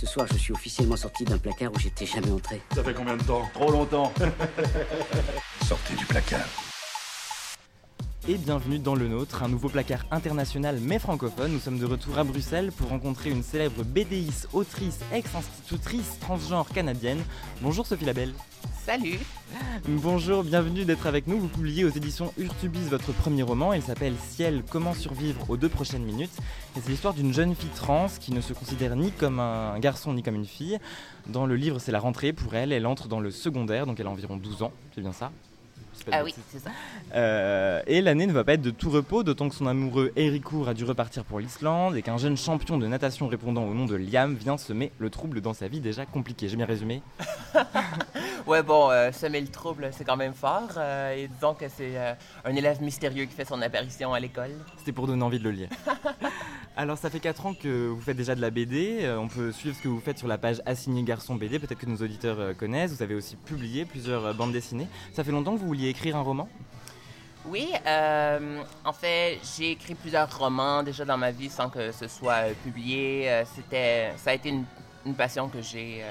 Ce soir, je suis officiellement sorti d'un placard où j'étais jamais entré. Ça fait combien de temps? Trop longtemps. Sortez du placard. Et bienvenue dans le nôtre, un nouveau placard international mais francophone. Nous sommes de retour à Bruxelles pour rencontrer une célèbre BDiste, autrice, ex-institutrice transgenre canadienne. Bonjour Sophie Labelle. Salut Bonjour, bienvenue d'être avec nous. Vous publiez aux éditions Urtubis votre premier roman. Il s'appelle Ciel, comment survivre aux deux prochaines minutes. Et c'est l'histoire d'une jeune fille trans qui ne se considère ni comme un garçon ni comme une fille. Dans le livre, c'est la rentrée pour elle. Elle entre dans le secondaire, donc elle a environ 12 ans. C'est bien ça? Ah oui, c'est ça. Euh, et l'année ne va pas être de tout repos, d'autant que son amoureux Ericourt a dû repartir pour l'Islande et qu'un jeune champion de natation répondant au nom de Liam vient semer le trouble dans sa vie déjà compliquée. J'ai bien résumé Ouais, bon, euh, semer le trouble, c'est quand même fort. Euh, et disons que c'est un élève mystérieux qui fait son apparition à l'école. C'était pour donner envie de le lire. Alors, ça fait 4 ans que vous faites déjà de la BD. on peut suivre ce que vous faites sur la page Assigné Garçon BD. Peut-être que nos auditeurs connaissent. Vous avez aussi publié plusieurs bandes dessinées. Ça fait longtemps que vous vouliez écrire un roman? Oui, euh, en fait, j'ai écrit plusieurs romans déjà dans ma vie sans que ce soit euh, publié. Euh, c'était, ça a été une, passion que j'ai,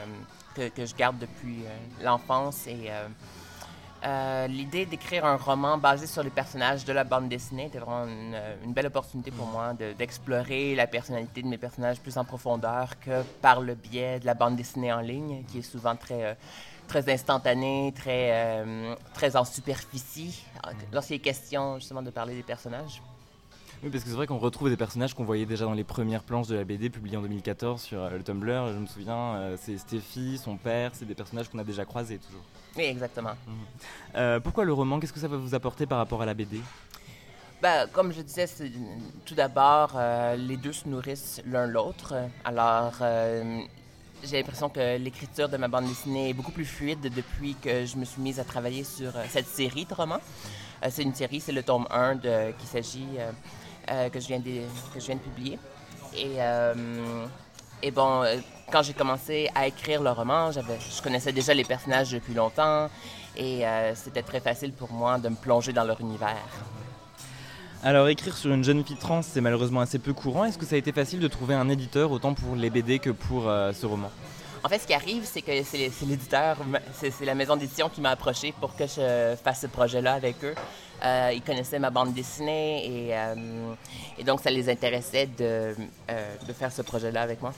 que, je garde depuis l'enfance et l'idée d'écrire un roman basé sur les personnages de la bande dessinée était vraiment une, belle opportunité pour moi d'explorer la personnalité de mes personnages plus en profondeur que par le biais de la bande dessinée en ligne, qui est souvent très très instantané, très, euh, très en superficie, lorsqu'il est question justement de parler des personnages. Oui, parce que c'est vrai qu'on retrouve des personnages qu'on voyait déjà dans les premières planches de la BD publiée en 2014 sur euh, le Tumblr. Je me souviens, euh, c'est Stéphie, son père, c'est des personnages qu'on a déjà croisés toujours. Oui, exactement. Mhm. pourquoi le roman Qu'est-ce que ça va vous apporter par rapport à la BD ben, comme je disais, tout d'abord, les deux se nourrissent l'un l'autre. Alors, j'ai l'impression que l'écriture de ma bande dessinée est beaucoup plus fluide depuis que je me suis mise à travailler sur euh, cette série de romans. Euh, c'est une série, c'est le tome 1 de, qui s'agit, euh, que, je viens de, que je viens de publier. Et, et bon, quand j'ai commencé à écrire le roman, je connaissais déjà les personnages depuis longtemps et c'était très facile pour moi de me plonger dans leur univers. Alors écrire sur une jeune fille trans, c'est malheureusement assez peu courant. Est-ce que ça a été facile de trouver un éditeur autant pour les BD que pour euh, ce roman? En fait, ce qui arrive, c'est que c'est l'éditeur, c'est la maison d'édition qui m'a approché pour que je fasse ce projet-là avec eux. Euh, ils connaissaient ma bande dessinée et, euh, donc ça les intéressait de faire ce projet-là avec moi.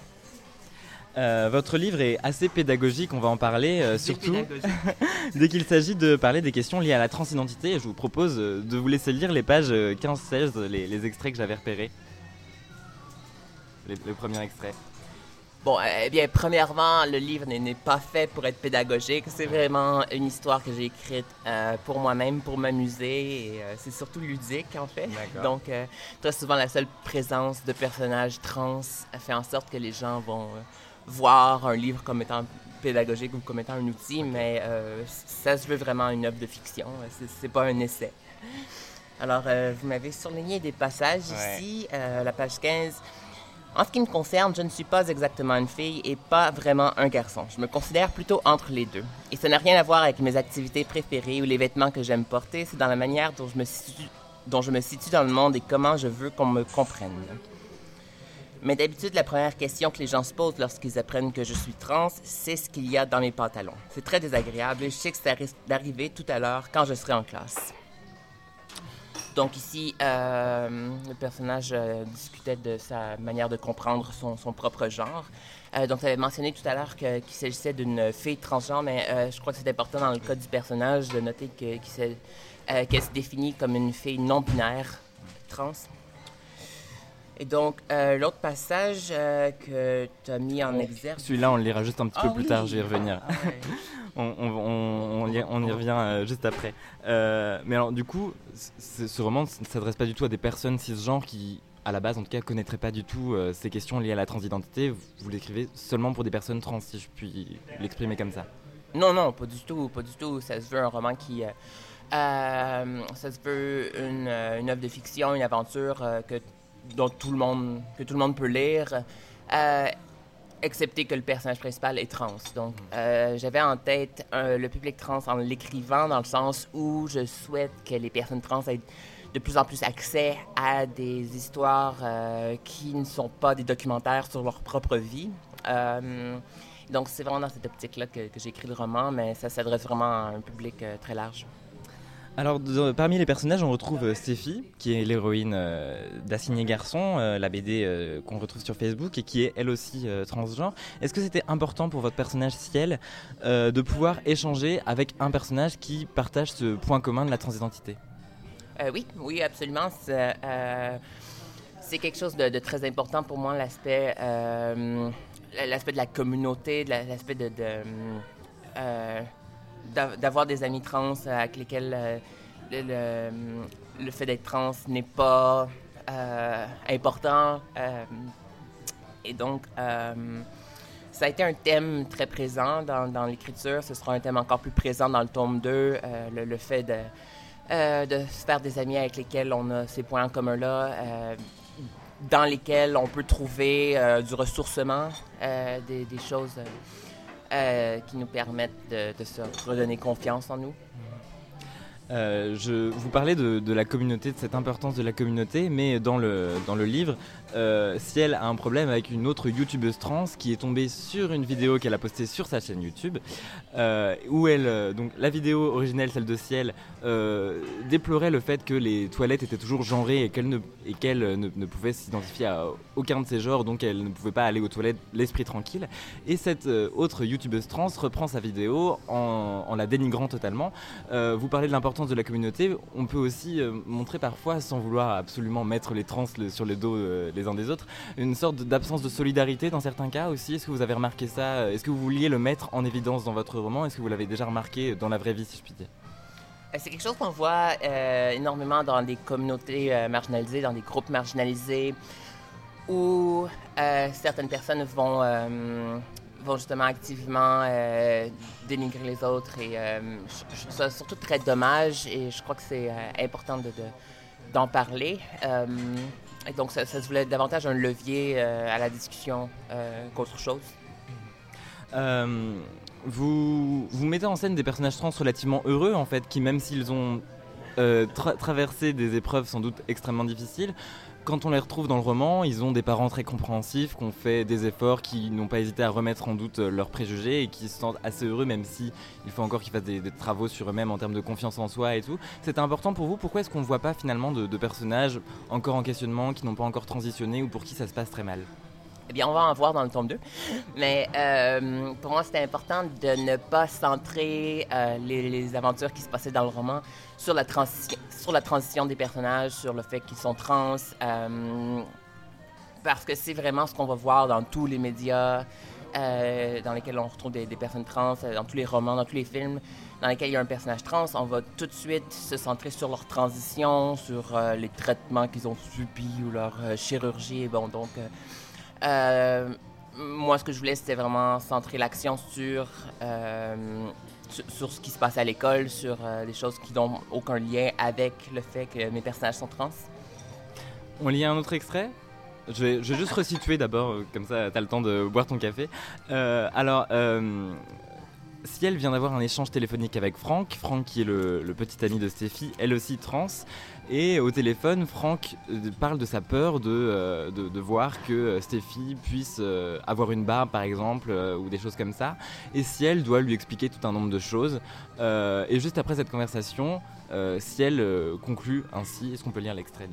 Euh, votre livre est assez pédagogique, on va en parler, euh, surtout dès qu'il s'agit de parler des questions liées à la transidentité. Je vous propose euh, de vous laisser lire les pages 15-16, les, extraits que j'avais repérés. Les, le premier extrait. Bon, eh bien, premièrement, le livre n'est pas fait pour être pédagogique. C'est vraiment une histoire que j'ai écrite pour moi-même, pour m'amuser. Et c'est surtout ludique, en fait. Donc, très souvent, la seule présence de personnages trans fait en sorte que les gens vont voir un livre comme étant pédagogique ou comme étant un outil, mais euh, ça se veut vraiment une œuvre de fiction. C'est pas un essai. Alors, euh, vous m'avez surligné des passages ici, euh, la page 15. En ce qui me concerne, je ne suis pas exactement une fille et pas vraiment un garçon. Je me considère plutôt entre les deux. Et ça n'a rien à voir avec mes activités préférées ou les vêtements que j'aime porter, c'est dans la manière dont je, me situe, dans le monde et comment je veux qu'on me comprenne. Mais d'habitude, la première question que les gens se posent lorsqu'ils apprennent que je suis trans, c'est ce qu'il y a dans mes pantalons. C'est très désagréable et je sais que ça risque d'arriver tout à l'heure quand je serai en classe. Donc ici, euh, le personnage euh, discutait de sa manière de comprendre son, propre genre. Euh, donc, tu avais mentionné tout à l'heure qu'il s'agissait d'une fille transgenre, mais je crois que c'est important dans le cas du personnage de noter qu'elle se définit comme une fille non binaire trans. Et donc, l'autre passage que tu as mis en exergue. Celui-là, on le lira juste un petit peu ah plus tard, je vais revenir. Ah on, on, y, on, y, revient euh, juste après. mais alors, du coup, ce roman ne s'adresse pas du tout à des personnes cisgenres qui, à la base, en tout cas, connaîtraient pas du tout ces questions liées à la transidentité. Vous, l'écrivez seulement pour des personnes trans, si je puis l'exprimer comme ça. Non, non, pas du tout, pas du tout. Ça se veut un roman qui. ça se veut une, une œuvre de fiction, une aventure que dont tout le monde, que tout le monde peut lire, euh, excepté que le personnage principal est trans. Donc, euh, j'avais en tête le public trans en l'écrivant dans le sens où je souhaite que les personnes trans aient de plus en plus accès à des histoires euh, qui ne sont pas des documentaires sur leur propre vie. donc, c'est vraiment dans cette optique-là que, que j'ai écrit le roman, mais ça s'adresse vraiment à un public très large. Alors, parmi les personnages, on retrouve euh, Stéphie, qui est l'héroïne euh, d'Assigné Garçon, euh, la BD qu'on retrouve sur Facebook et qui est elle aussi transgenre. Est-ce que c'était important pour votre personnage Ciel de pouvoir échanger avec un personnage qui partage ce point commun de la transidentité? Oui, oui, absolument. C'est quelque chose de, très important pour moi, l'aspect de la communauté, l'aspect de d'avoir des amis trans avec lesquels euh, le, fait d'être trans n'est pas euh, important. Euh, et donc, ça a été un thème très présent dans, l'écriture. Ce sera un thème encore plus présent dans le tome 2, le, fait de, de se faire des amis avec lesquels on a ces points en commun-là dans lesquels on peut trouver du ressourcement, des, choses euh, qui nous permettent de, se redonner confiance en nous. Euh, je vous parlais de, la communauté, de cette importance de la communauté, mais dans le, dans le livre, euh, Ciel a un problème avec une autre youtubeuse trans qui est tombée sur une vidéo qu'elle a postée sur sa chaîne YouTube, euh, où elle, euh, donc la vidéo originelle, celle de Ciel, déplorait le fait que les toilettes étaient toujours genrées et qu'elle ne, et ne, pouvait s'identifier à aucun de ces genres, donc elle ne pouvait pas aller aux toilettes l'esprit tranquille. Et cette autre youtubeuse trans reprend sa vidéo en, en la dénigrant totalement. vous parlez de l'importance de la communauté, on peut aussi montrer parfois, sans vouloir absolument mettre les trans sur le dos les uns des autres, une sorte d'absence de solidarité dans certains cas aussi. Est-ce que vous avez remarqué ça Est-ce que vous vouliez le mettre en évidence dans votre roman? Est-ce que vous l'avez déjà remarqué dans la vraie vie, si je puis dire? Euh, c'est quelque chose qu'on voit euh, énormément dans des communautés euh, marginalisées, dans des groupes marginalisés, où certaines personnes vont, vont justement activement dénigrer les autres. Et je, trouve ça surtout très dommage et je crois que c'est important de, d'en parler. Et donc, ça, se voulait davantage un levier euh, à la discussion euh, qu'autre chose. Euh, vous, vous mettez en scène des personnages trans relativement heureux, en fait, qui, même s'ils ont traversé des épreuves sans doute extrêmement difficiles, quand on les retrouve dans le roman, ils ont des parents très compréhensifs, qui ont fait des efforts, qui n'ont pas hésité à remettre en doute leurs préjugés et qui se sentent assez heureux, même si il faut encore qu'ils fassent des, travaux sur eux-mêmes en termes de confiance en soi et tout. C'était important pour vous. Pourquoi est-ce qu'on ne voit pas finalement de, personnages encore en questionnement, qui n'ont pas encore transitionné ou pour qui ça se passe très mal? Eh on va en voir dans le tome 2. Mais euh, pour moi, c'était important de ne pas centrer euh, les, aventures qui se passaient dans le roman sur la, sur la transition des personnages, sur le fait qu'ils sont trans. Euh, parce que c'est vraiment ce qu'on va voir dans tous les médias dans lesquels on retrouve des, personnes trans, dans tous les romans, dans tous les films dans lesquels il y a un personnage trans, on va tout de suite se centrer sur leur transition, sur les traitements qu'ils ont subis ou leur chirurgie. Bon, donc, euh, moi, ce que je voulais, c'était vraiment centrer l'action sur, euh, sur, ce qui se passe à l'école, sur euh, des choses qui n'ont aucun lien avec le fait que mes personnages sont trans. On lit un autre extrait? Je vais, je vais, juste resituer d'abord, comme ça tu as le temps de boire ton café. alors, Ciel vient d'avoir un échange téléphonique avec Franck, Franck qui est le, petit ami de Stéphie, elle aussi trans. Et au téléphone, Franck euh, parle de sa peur de, euh, voir que euh, Stéphie puisse avoir une barbe par exemple, ou des choses comme ça. Et Ciel doit lui expliquer tout un nombre de choses. et juste après cette conversation, Ciel conclut ainsi. Est-ce qu'on peut lire l'extrait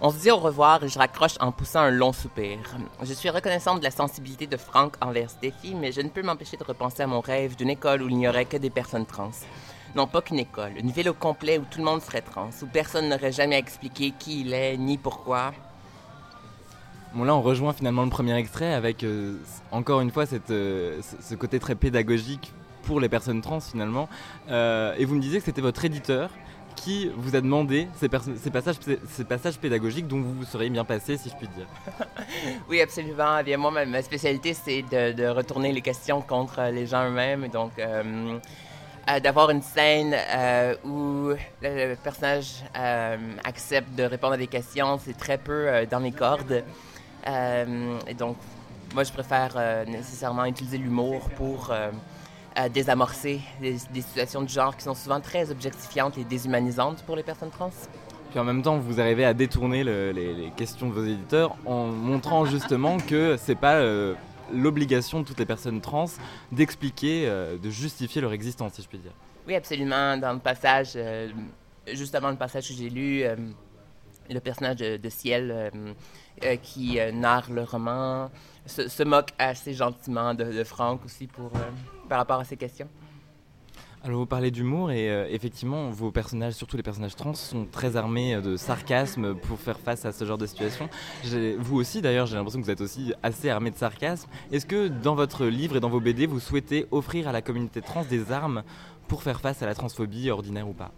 on se dit au revoir et je raccroche en poussant un long soupir. Je suis reconnaissante de la sensibilité de Franck envers Stéphie, mais je ne peux m'empêcher de repenser à mon rêve d'une école où il n'y aurait que des personnes trans. Non, pas qu'une école, une ville au complet où tout le monde serait trans, où personne n'aurait jamais expliqué qui il est ni pourquoi. Bon là on rejoint finalement le premier extrait avec euh, encore une fois euh, ce côté très pédagogique pour les personnes trans finalement. Euh, et vous me disiez que c'était votre éditeur qui vous a demandé ces, passages, pédagogiques dont vous vous seriez bien passé, si je puis dire. oui, absolument. Eh bien, moi, ma, spécialité, c'est de, retourner les questions contre les gens eux-mêmes. Donc, euh, euh, d'avoir une scène euh, où le, personnage accepte de répondre à des questions, c'est très peu dans mes cordes. et donc, moi, je préfère nécessairement utiliser l'humour pour désamorcer des, situations de genre qui sont souvent très objectifiantes et déshumanisantes pour les personnes trans. Puis en même temps, vous arrivez à détourner les, questions de vos éditeurs en montrant justement que c'est pas euh, l'obligation de toutes les personnes trans d'expliquer, de justifier leur existence, si je puis dire. Oui, absolument. Dans le passage, juste avant le passage que j'ai lu, le personnage de, Ciel qui narre le roman se, moque assez gentiment de, Franck aussi pour, par rapport à ces questions. Alors vous parlez d'humour et euh, effectivement vos personnages, surtout les personnages trans, sont très armés euh, de sarcasme pour faire face à ce genre de situation. Vous aussi d'ailleurs, j'ai l'impression que vous êtes aussi assez armé de sarcasme. Est-ce que dans votre livre et dans vos BD, vous souhaitez offrir à la communauté trans des armes pour faire face à la transphobie, ordinaire ou pas?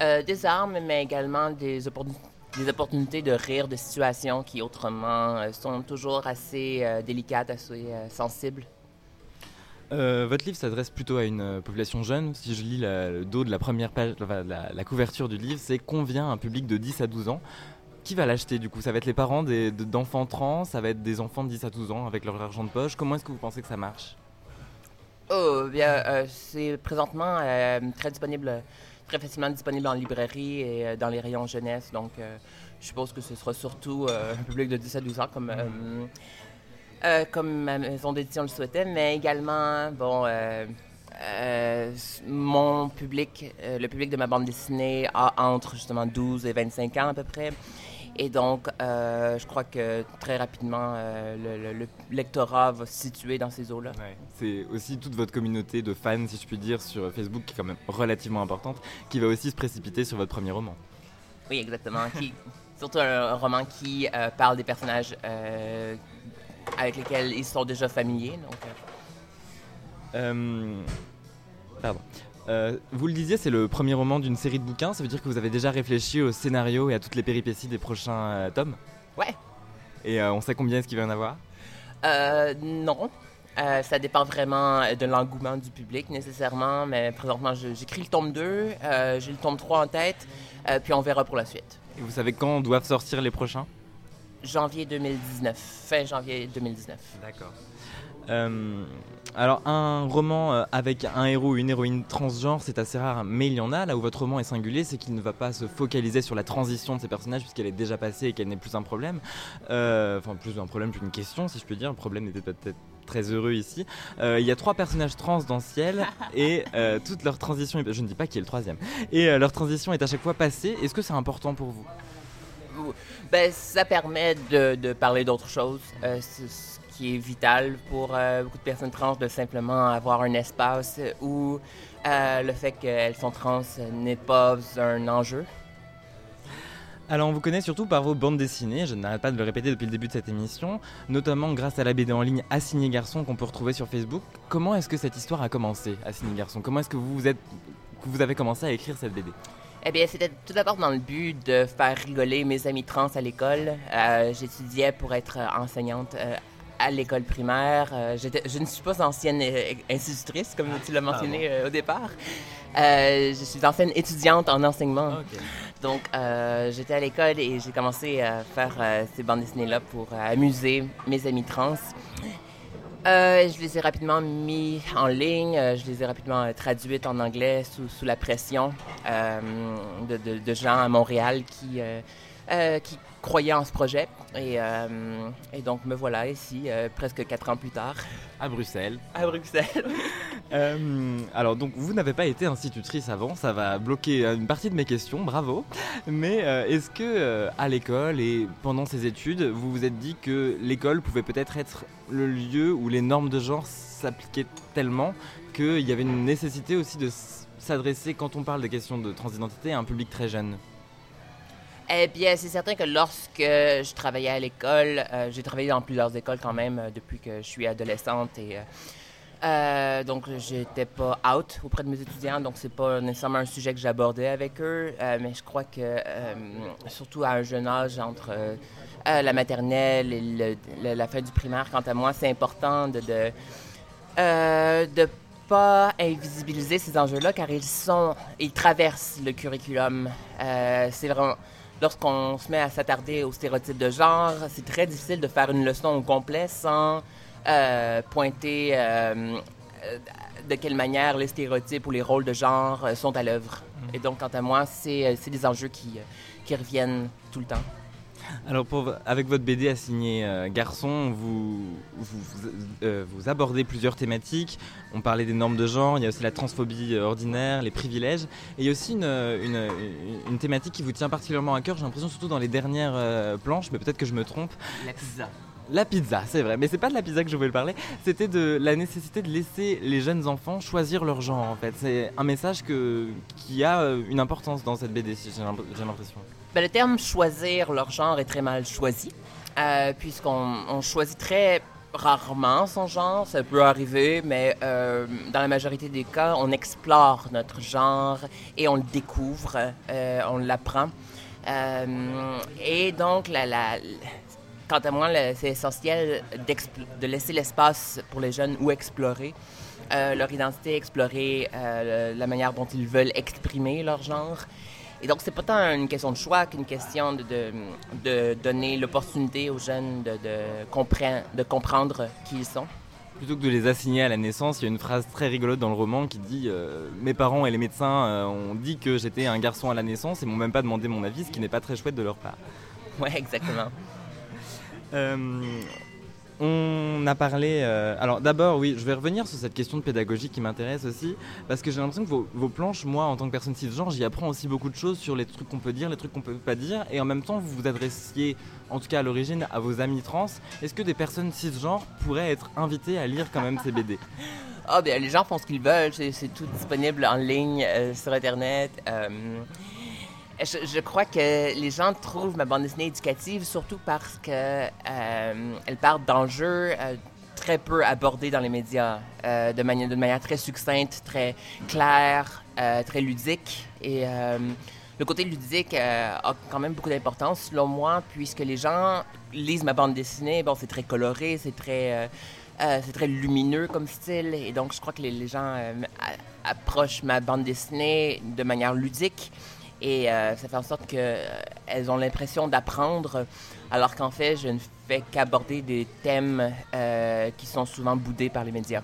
Euh, Des armes, mais également des opportunités de rire de situations qui autrement sont toujours assez délicates, assez sensibles. Euh, votre livre s'adresse plutôt à une euh, population jeune. Si je lis le dos de la première page, la, couverture du livre, c'est convient un public de 10 à 12 ans. Qui va l'acheter du coup? Ça va être les parents d'enfants trans, ça va être des enfants de 10 à 12 ans avec leur argent de poche. Comment est-ce que vous pensez que ça marche? Oh, bien, euh, c'est présentement très disponible, très facilement disponible en librairie et dans les rayons jeunesse. Donc, je suppose que ce sera surtout un public de 10 à 12 ans comme. Euh, comme ma maison d'édition le souhaitait, mais également, bon, euh, euh, mon public, le public de ma bande dessinée a entre justement 12 et 25 ans à peu près. Et donc, je crois que très rapidement, le, lectorat va se situer dans ces eaux-là. C'est aussi toute votre communauté de fans, si je puis dire, sur Facebook, qui est quand même relativement importante, qui va aussi se précipiter sur votre premier roman. Oui, exactement. qui, surtout un, roman qui parle des personnages avec lesquels ils sont déjà familiers. Donc, euh. Euh, pardon. Euh, vous le disiez, c'est le premier roman d'une série de bouquins. Ça veut dire que vous avez déjà réfléchi au scénario et à toutes les péripéties des prochains tomes? Ouais. Et on sait combien est-ce qu'il va y en avoir? Non. ça dépend vraiment de l'engouement du public nécessairement, mais présentement j'écris le tome 2, j'ai le tome 3 en tête, puis on verra pour la suite. Et vous savez quand doivent sortir les prochains? Janvier 2019, fin janvier 2019. D'accord. Euh, alors un roman euh, avec un héros ou une héroïne transgenre, c'est assez rare, mais il y en a. Là où votre roman est singulier, c'est qu'il ne va pas se focaliser sur la transition de ces personnages puisqu'elle est déjà passée et qu'elle n'est plus un problème. Euh, enfin, plus un problème qu'une question, si je peux dire. Le problème n'était peut-être très heureux ici. il y a trois personnages trans dans Ciel et toute leur transition, je ne dis pas qui est le troisième, et leur transition est à chaque fois passée. Est-ce que c'est important pour vous? Ben, ça permet de, parler d'autres choses, euh, ce qui est vital pour euh, beaucoup de personnes trans de simplement avoir un espace où euh, le fait qu'elles sont trans n'est pas un enjeu. Alors on vous connaît surtout par vos bandes dessinées, je n'arrête pas de le répéter depuis le début de cette émission, notamment grâce à la BD en ligne Assigné Garçon qu'on peut retrouver sur Facebook. Comment est-ce que cette histoire a commencé, Assigné Garçon? Comment est-ce que vous, êtes, que vous avez commencé à écrire cette BD eh bien, c'était tout d'abord dans le but de faire rigoler mes amis trans à l'école. Euh, j'étudiais pour être enseignante euh, à l'école primaire. Euh, je ne suis pas ancienne institutrice, comme tu l'as mentionné ah au départ. je suis ancienne étudiante en enseignement. Donc, j'étais à l'école et j'ai commencé à faire ces bandes dessinées-là pour amuser mes amis trans. Euh, je les ai rapidement mis en ligne, euh, je les ai rapidement euh, traduites en anglais sous, sous la pression de, de, gens à Montréal qui, qui croyaient en ce projet. Et, et donc me voilà ici, presque quatre ans plus tard. À Bruxelles. À Bruxelles, alors donc vous n'avez pas été institutrice avant, ça va bloquer une partie de mes questions, bravo. Mais est-ce que à l'école et pendant ces études, vous vous êtes dit que l'école pouvait peut-être être le lieu où les normes de genre s'appliquaient tellement qu'il y avait une nécessité aussi de s'adresser, quand on parle des questions de transidentité, à un public très jeune? Eh bien, c'est certain que lorsque je travaillais à l'école, euh, j'ai travaillé dans plusieurs écoles quand même euh, depuis que je suis adolescente et euh, donc j'étais pas out auprès de mes étudiants, donc c'est pas nécessairement un sujet que j'abordais avec eux, mais je crois que surtout à un jeune âge entre euh, la maternelle et la fin du primaire, quant à moi, c'est important de de, euh, de pas invisibiliser ces enjeux-là car ils sont, ils traversent le curriculum. Euh, c'est vraiment lorsqu'on se met à s'attarder aux stéréotypes de genre, c'est très difficile de faire une leçon au complet sans euh, pointer de quelle manière les stéréotypes ou les rôles de genre sont à l'œuvre. Mm. Et donc, quant à moi, c'est des enjeux qui, qui reviennent tout le temps. Alors, pour, avec votre BD assigné euh, garçon, vous, vous, euh, vous, abordez plusieurs thématiques. On parlait des normes de genre, il y a aussi la transphobie euh, ordinaire, les privilèges. Et il y a aussi une, une, une thématique qui vous tient particulièrement à cœur, j'ai l'impression, surtout dans les dernières planches, mais peut-être que je me trompe. La pizza. La pizza, c'est vrai, mais c'est pas de la pizza que je voulais parler, c'était de la nécessité de laisser les jeunes enfants choisir leur genre en fait. C'est un message que, qui a une importance dans cette BD, j'ai l'impression. Ben, le terme choisir leur genre est très mal choisi, euh, puisqu'on choisit très rarement son genre, ça peut arriver, mais euh, dans la majorité des cas, on explore notre genre et on le découvre, euh, on l'apprend. et donc, quant à moi, c'est essentiel de laisser l'espace pour les jeunes où explorer. leur identité, explorer la manière dont ils veulent exprimer leur genre. Et donc, c'est pas tant une question de choix qu'une question de, de, donner l'opportunité aux jeunes de, de, de comprendre qui ils sont. Plutôt que de les assigner à la naissance, il y a une phrase très rigolote dans le roman qui dit euh, Mes parents et les médecins euh, ont dit que j'étais un garçon à la naissance et m'ont même pas demandé mon avis, ce qui n'est pas très chouette de leur part. Ouais, exactement. euh, on a parlé. Euh, alors d'abord, oui, je vais revenir sur cette question de pédagogie qui m'intéresse aussi, parce que j'ai l'impression que vos, planches, moi, en tant que personne cisgenre, j'y apprends aussi beaucoup de choses sur les trucs qu'on peut dire, les trucs qu'on peut pas dire, et en même temps, vous vous adressiez, en tout cas à l'origine, à vos amis trans. Est-ce que des personnes cisgenres pourraient être invitées à lire quand même ces BD Ah, bien, les gens font ce qu'ils veulent, c'est tout disponible en ligne euh, sur Internet. Euh, je, crois que les gens trouvent ma bande dessinée éducative surtout parce que euh, elle parle d'enjeux euh, très peu abordés dans les médias, euh, de, manière, très succincte, très claire, très ludique. Et le côté ludique a quand même beaucoup d'importance, selon moi, puisque les gens lisent ma bande dessinée. Bon, c'est très coloré, c'est très, lumineux comme style, et donc je crois que les gens approchent ma bande dessinée de manière ludique. Et euh, ça fait en sorte qu'elles euh, ont l'impression d'apprendre, alors qu'en fait, je ne fais qu'aborder des thèmes euh, qui sont souvent boudés par les médias.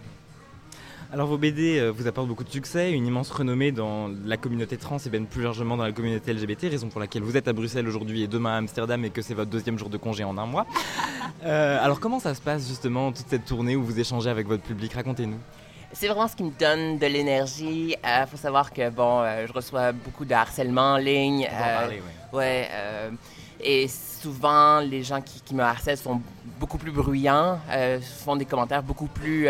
Alors vos BD vous apportent beaucoup de succès, une immense renommée dans la communauté trans et bien plus largement dans la communauté LGBT, raison pour laquelle vous êtes à Bruxelles aujourd'hui et demain à Amsterdam et que c'est votre deuxième jour de congé en un mois. alors comment ça se passe justement toute cette tournée où vous échangez avec votre public? Racontez-nous c'est vraiment ce qui me donne de l'énergie. Il euh, faut savoir que, bon, euh, je reçois beaucoup de harcèlement en ligne. Euh, ouais. et souvent, les gens qui, me harcèlent sont beaucoup plus bruyants, font des commentaires beaucoup plus.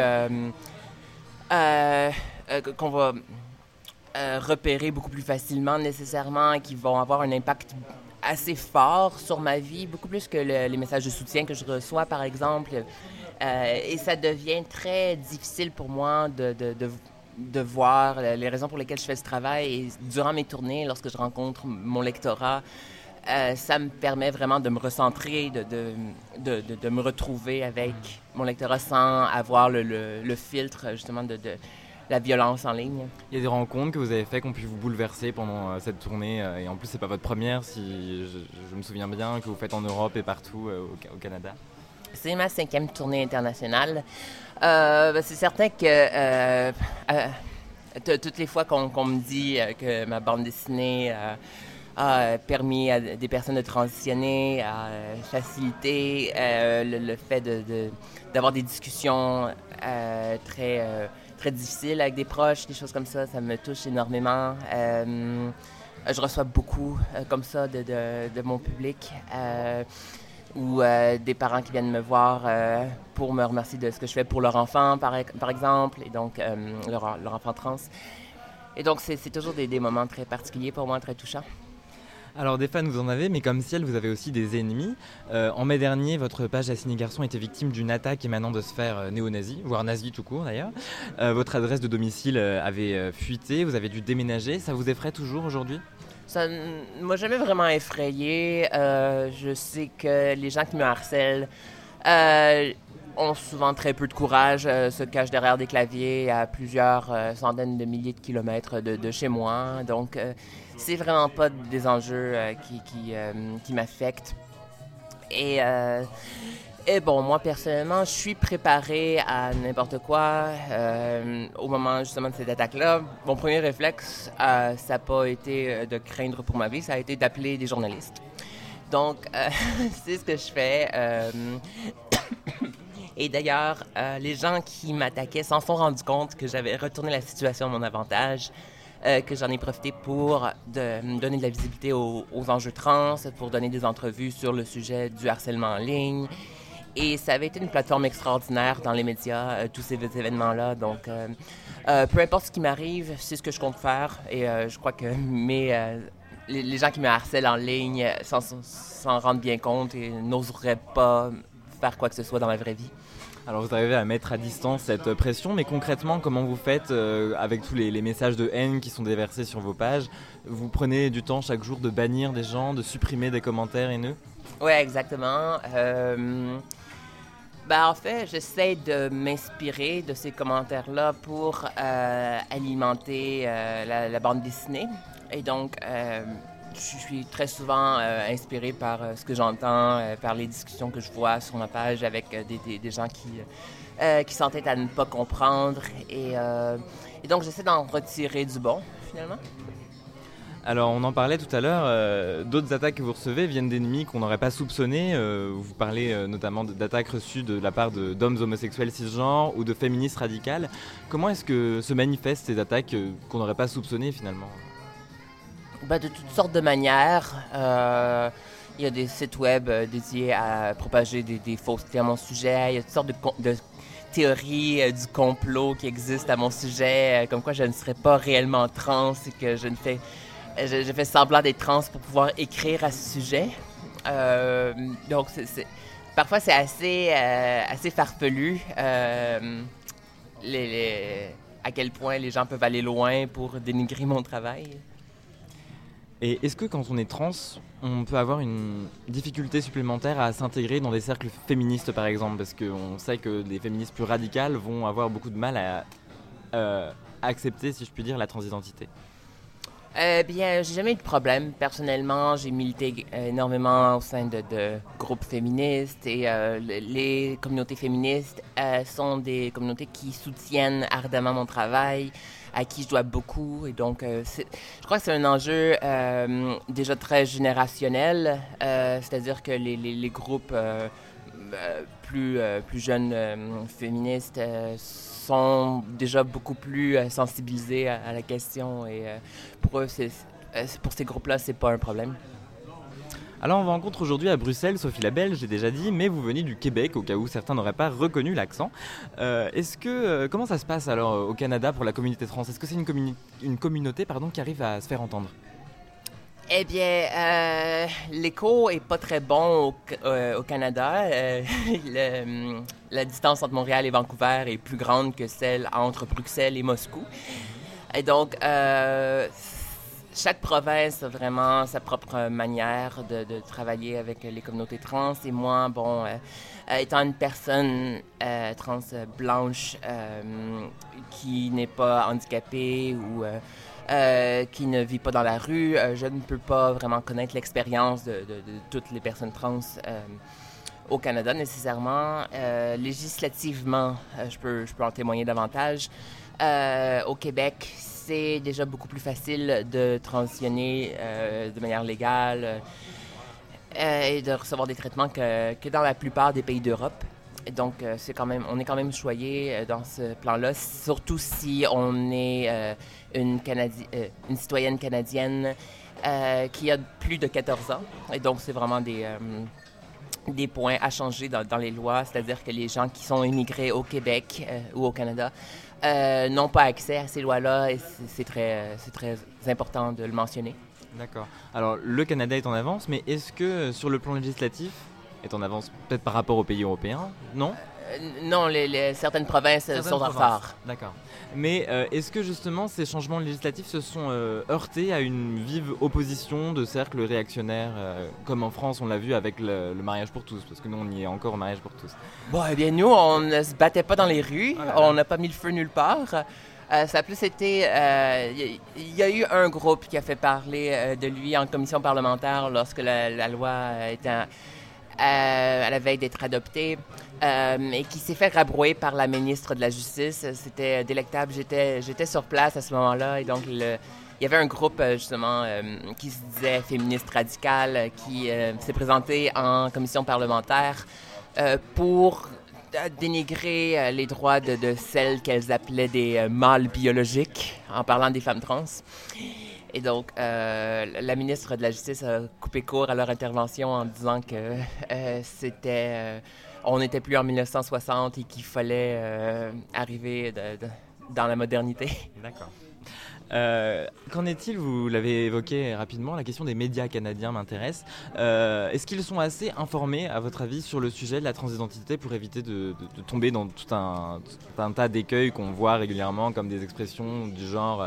qu'on va repérer beaucoup plus facilement nécessairement et qui vont avoir un impact assez fort sur ma vie, beaucoup plus que les messages de soutien que je reçois, par exemple. Euh, et ça devient très difficile pour moi de, de, de, voir les raisons pour lesquelles je fais ce travail. Et durant mes tournées, lorsque je rencontre mon lectorat, euh, ça me permet vraiment de me recentrer, de, de, de, me retrouver avec mon lectorat sans avoir le, le, filtre justement de, la violence en ligne. Il y a des rencontres que vous avez faites qui ont pu vous bouleverser pendant euh, cette tournée et en plus c'est pas votre première si je, me souviens bien que vous faites en Europe et partout au Canada. C'est ma cinquième tournée internationale. Euh, ben, c'est certain que euh, euh, toutes les fois qu'on me dit que ma bande dessinée a permis à des personnes de transitionner, a facilité le, fait d'avoir de, des discussions très, difficiles avec des proches, des choses comme ça, ça me touche énormément. je reçois beaucoup comme ça de mon public ou euh, des parents qui viennent me voir euh, pour me remercier de ce que je fais pour leur enfant, par, par exemple, et donc euh, leur, leur, enfant trans. Et donc, c'est toujours des, moments très particuliers pour moi, très touchants. Alors des fans vous en avez, mais comme ciel vous avez aussi des ennemis. en mai dernier, votre page Assigné Garçon était victime d'une attaque émanant de sphères néo-nazies, voire nazies tout court d'ailleurs. votre adresse de domicile avait fuité, vous avez dû déménager. Ça vous effraie toujours aujourd'hui? Ça ne m'a jamais vraiment effrayé. Euh, je sais que les gens qui me harcèlent euh, ont souvent très peu de courage, euh, se cachent derrière des claviers à plusieurs centaines de milliers de kilomètres de, chez moi. Donc, c'est vraiment pas des enjeux qui, qui, qui m'affectent. Et et bon, moi personnellement, je suis préparé à n'importe quoi. Euh, au moment justement de cette attaque-là, mon premier réflexe, euh, ça n'a pas été euh, de craindre pour ma vie, ça a été d'appeler des journalistes. Donc, c'est ce que je fais. Et d'ailleurs, les gens qui m'attaquaient s'en sont rendus compte que j'avais retourné la situation à mon avantage. que j'en ai profité pour donner de la visibilité aux, aux, enjeux trans, pour donner des entrevues sur le sujet du harcèlement en ligne et ça avait été une plateforme extraordinaire dans les médias, euh, tous ces événements-là. Donc, euh, euh, peu importe ce qui m'arrive, c'est ce que je compte faire. Et je crois que mes, les, gens qui me harcèlent en ligne s'en rendent bien compte et n'oseraient pas faire quoi que ce soit dans ma vraie vie. Alors vous arrivez à mettre à distance cette pression, mais concrètement, comment vous faites avec tous les, les, messages de haine qui sont déversés sur vos pages? Vous prenez du temps chaque jour de bannir des gens, de supprimer des commentaires haineux? Oui, exactement. Ben, en fait, j'essaie de m'inspirer de ces commentaires-là pour euh, alimenter euh, la, bande dessinée. Et donc, euh, je suis très souvent inspiré par ce que j'entends, par les discussions que je vois sur ma page avec des, gens qui, qui s'entêtent à ne pas comprendre. Et donc, j'essaie d'en retirer du bon, finalement. Alors on en parlait tout à l'heure, euh, d'autres attaques que vous recevez viennent d'ennemis qu'on n'aurait pas soupçonnés. Euh, vous parlez euh, notamment d'attaques reçues de la part d'hommes homosexuels cisgenres ou de féministes radicales. Comment est-ce que se manifestent ces attaques qu'on n'aurait pas soupçonnées finalement? Bah, De toutes sortes de manières. Il y a des sites web dédiés à propager des, faussetés à mon sujet. Il y a toutes sortes de, théories du complot qui existent à mon sujet, comme quoi je ne serais pas réellement trans et que je ne fais j'ai fait semblant d'être trans pour pouvoir écrire à ce sujet. Euh, donc, parfois, c'est assez, euh, assez farfelu euh, à quel point les gens peuvent aller loin pour dénigrer mon travail. Et est-ce que quand on est trans, on peut avoir une difficulté supplémentaire à s'intégrer dans des cercles féministes, par exemple? Parce qu'on sait que des féministes plus radicales vont avoir beaucoup de mal à accepter, si je puis dire, la transidentité. Euh, bien, j'ai jamais eu de problème. Personnellement, j'ai milité énormément au sein de, groupes féministes et euh, les communautés féministes euh, sont des communautés qui soutiennent ardemment mon travail, à qui je dois beaucoup. Et donc, euh, je crois que c'est un enjeu déjà très générationnel, c'est-à-dire que les, groupes plus, plus jeunes féministes déjà beaucoup plus euh, sensibilisés à, la question et euh, pour eux, c'est, euh, pour ces groupes-là, c'est pas un problème. Alors on va rencontre aujourd'hui à Bruxelles Sophie Labelle, j'ai déjà dit, mais vous venez du Québec, au cas où certains n'auraient pas reconnu l'accent. est-ce que comment ça se passe alors au Canada pour la communauté trans Est-ce que c'est une, une communauté pardon, qui arrive à se faire entendre? Eh bien, euh, l'écho est pas très bon au, euh, Canada. Euh, hum, la distance entre Montréal et Vancouver est plus grande que celle entre Bruxelles et Moscou. Et donc, chaque province a vraiment sa propre manière de, travailler avec les communautés trans. Et moi, bon, étant une personne trans blanche qui n'est pas handicapée ou euh, qui ne vit pas dans la rue. Euh, je ne peux pas vraiment connaître l'expérience de, toutes les personnes trans euh, au Canada nécessairement. législativement, je, peux, je peux en témoigner davantage. au Québec, c'est déjà beaucoup plus facile de transitionner de manière légale et de recevoir des traitements que, que dans la plupart des pays d'Europe. Donc, même, on est quand même choyé dans ce plan-là, surtout si on est une, euh, une citoyenne canadienne euh, qui a plus de 14 ans. Et donc, c'est vraiment des, euh, points à changer dans, les lois, c'est-à-dire que les gens qui sont immigrés au Québec ou au Canada n'ont pas accès à ces lois-là c'est très important de le mentionner. D'accord. Alors, le Canada est en avance, mais est-ce que sur le plan législatif, est en avance peut-être par rapport aux pays européens Non? Non, les, certaines provinces sont en retard. D'accord. Mais euh, est-ce que justement ces changements législatifs se sont euh, heurtés à une vive opposition de cercles réactionnaires, euh, comme en France on l'a vu avec le, mariage pour tous, parce que nous on y est encore au mariage pour tous? Bon, eh bien nous on ne se battait pas dans les rues, oh on n'a pas mis le feu nulle part. ça a plus été. Il y, a eu un groupe qui a fait parler de lui en commission parlementaire lorsque la, la loi était à la veille d'être adoptée. Euh, et qui s'est fait rabrouer par la ministre de la Justice. C'était délectable. J'étais, j'étais sur place à ce moment-là et donc il y avait un groupe justement qui se disait féministe radical, qui s'est présenté en commission parlementaire pour dénigrer les droits de celles qu'elles appelaient des mâles biologiques en parlant des femmes trans. Et donc, euh, la ministre de la Justice a coupé court à leur intervention en disant que euh, c'était. Euh, on n'était plus en 1960 et qu'il fallait arriver dans la modernité. D'accord. Qu'en est-il? Vous l'avez évoqué rapidement, la question des médias canadiens m'intéresse. Est-ce qu'ils sont assez informés, à votre avis, sur le sujet de la transidentité pour éviter de, tomber dans tout un, tout un tas d'écueils qu'on voit régulièrement, comme des expressions du genre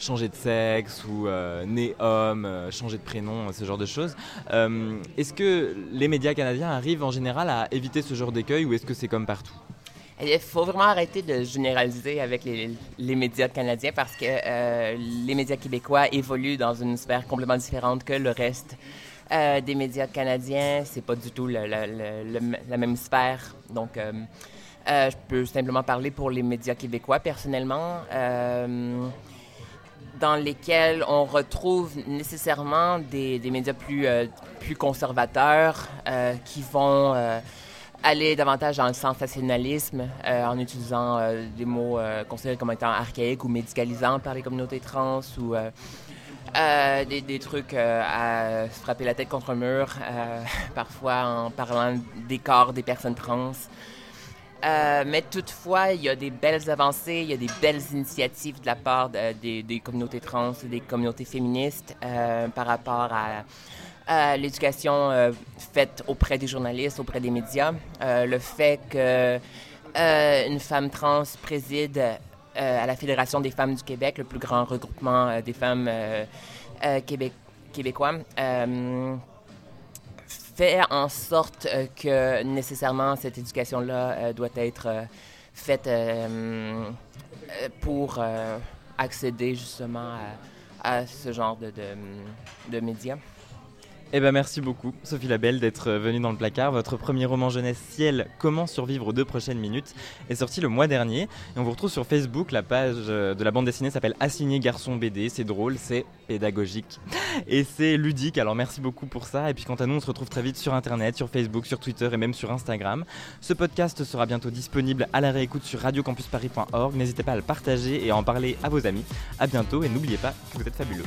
changer de sexe ou euh, né homme, euh, changer de prénom, ce genre de choses. Euh, est-ce que les médias canadiens arrivent en général à éviter ce genre d'écueil ou est-ce que c'est comme partout? Il faut vraiment arrêter de généraliser avec les, médias canadiens parce que les médias québécois évoluent dans une sphère complètement différente que le reste des médias canadiens. C'est pas du tout la même sphère. Donc, je peux simplement parler pour les médias québécois personnellement dans lesquels on retrouve nécessairement des, médias plus, euh, plus conservateurs euh, qui vont euh, aller davantage dans le sensationnalisme en utilisant des mots considérés comme étant archaïques ou médicalisants par les communautés trans ou des, des, trucs à se frapper la tête contre un mur, parfois en parlant des corps des personnes trans. Euh, mais toutefois, il y a des belles avancées, il y a des belles initiatives de la part des, communautés trans, des communautés féministes euh, par rapport à, l'éducation euh, faite auprès des journalistes, auprès des médias. le fait qu'une femme trans préside à la Fédération des femmes du Québec, le plus grand regroupement des femmes québécois fait en sorte euh, que nécessairement cette éducation-là euh, doit être euh, faite pour accéder justement à, ce genre de, de médias. Eh ben merci beaucoup Sophie Labelle d'être euh, venue dans le placard. Votre premier roman jeunesse Ciel, comment survivre aux deux prochaines minutes est sorti le mois dernier et on vous retrouve sur Facebook. La page euh, de la bande dessinée s'appelle Assigné garçon BD. C'est drôle, c'est pédagogique et c'est ludique. Alors merci beaucoup pour ça. Et puis quant à nous, on se retrouve très vite sur internet, sur Facebook, sur Twitter et même sur Instagram. Ce podcast sera bientôt disponible à la réécoute sur radiocampusparis.org. N'hésitez pas à le partager et à en parler à vos amis. À bientôt et n'oubliez pas que vous êtes fabuleux.